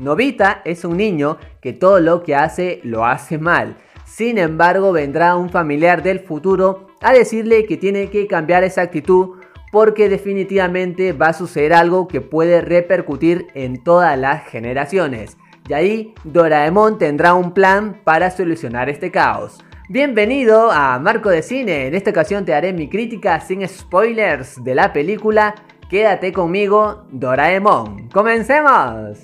Novita es un niño que todo lo que hace lo hace mal. Sin embargo, vendrá un familiar del futuro a decirle que tiene que cambiar esa actitud porque definitivamente va a suceder algo que puede repercutir en todas las generaciones. Y ahí Doraemon tendrá un plan para solucionar este caos. Bienvenido a Marco de Cine, en esta ocasión te haré mi crítica sin spoilers de la película Quédate conmigo, Doraemon. ¡Comencemos!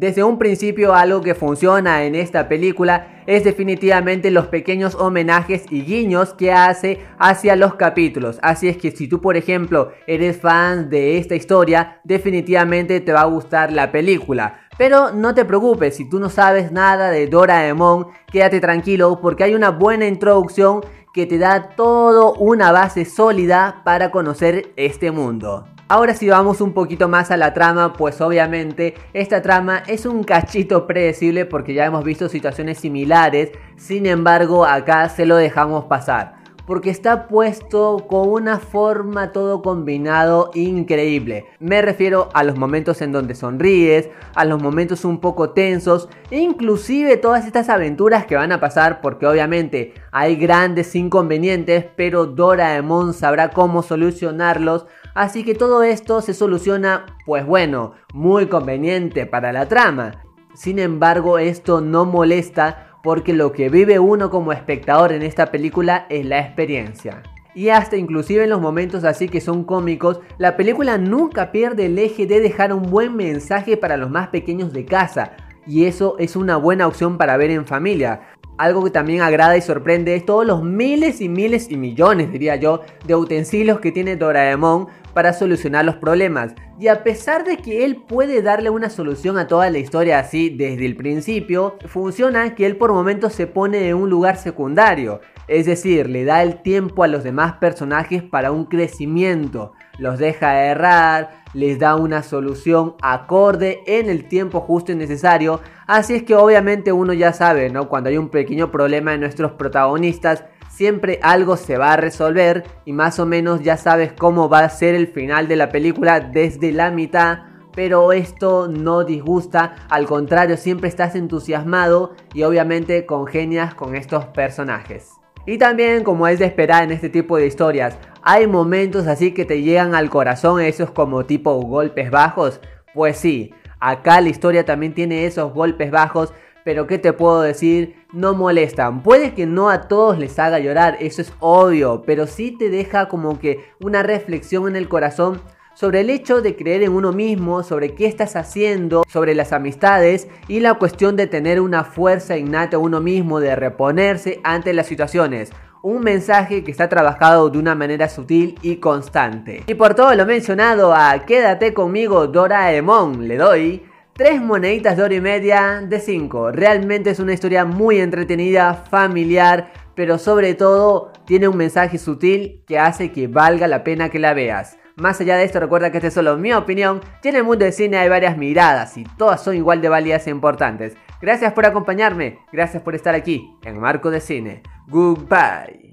Desde un principio algo que funciona en esta película es definitivamente los pequeños homenajes y guiños que hace hacia los capítulos. Así es que si tú por ejemplo eres fan de esta historia, definitivamente te va a gustar la película. Pero no te preocupes, si tú no sabes nada de Doraemon, quédate tranquilo porque hay una buena introducción que te da todo una base sólida para conocer este mundo. Ahora si vamos un poquito más a la trama, pues obviamente esta trama es un cachito predecible porque ya hemos visto situaciones similares, sin embargo acá se lo dejamos pasar. Porque está puesto con una forma todo combinado increíble. Me refiero a los momentos en donde sonríes, a los momentos un poco tensos, inclusive todas estas aventuras que van a pasar porque obviamente hay grandes inconvenientes, pero Doraemon sabrá cómo solucionarlos Así que todo esto se soluciona, pues bueno, muy conveniente para la trama. Sin embargo, esto no molesta porque lo que vive uno como espectador en esta película es la experiencia. Y hasta inclusive en los momentos así que son cómicos, la película nunca pierde el eje de dejar un buen mensaje para los más pequeños de casa. Y eso es una buena opción para ver en familia. Algo que también agrada y sorprende es todos los miles y miles y millones, diría yo, de utensilios que tiene Doraemon para solucionar los problemas. Y a pesar de que él puede darle una solución a toda la historia así desde el principio, funciona que él por momentos se pone en un lugar secundario. Es decir, le da el tiempo a los demás personajes para un crecimiento. Los deja errar, les da una solución acorde en el tiempo justo y necesario. Así es que obviamente uno ya sabe, ¿no? Cuando hay un pequeño problema en nuestros protagonistas, siempre algo se va a resolver y más o menos ya sabes cómo va a ser el final de la película desde la mitad. Pero esto no disgusta, al contrario, siempre estás entusiasmado y obviamente congenias con estos personajes. Y también, como es de esperar en este tipo de historias, hay momentos así que te llegan al corazón, esos como tipo golpes bajos. Pues sí, acá la historia también tiene esos golpes bajos, pero ¿qué te puedo decir? No molestan. Puede que no a todos les haga llorar, eso es obvio, pero sí te deja como que una reflexión en el corazón sobre el hecho de creer en uno mismo, sobre qué estás haciendo, sobre las amistades y la cuestión de tener una fuerza innata a uno mismo, de reponerse ante las situaciones. Un mensaje que está trabajado de una manera sutil y constante. Y por todo lo mencionado a Quédate conmigo Doraemon le doy 3 moneditas de oro y media de 5. Realmente es una historia muy entretenida, familiar, pero sobre todo tiene un mensaje sutil que hace que valga la pena que la veas. Más allá de esto, recuerda que esta es solo mi opinión, y en el mundo del cine hay varias miradas y todas son igual de válidas e importantes. Gracias por acompañarme, gracias por estar aquí en Marco de Cine. Goodbye.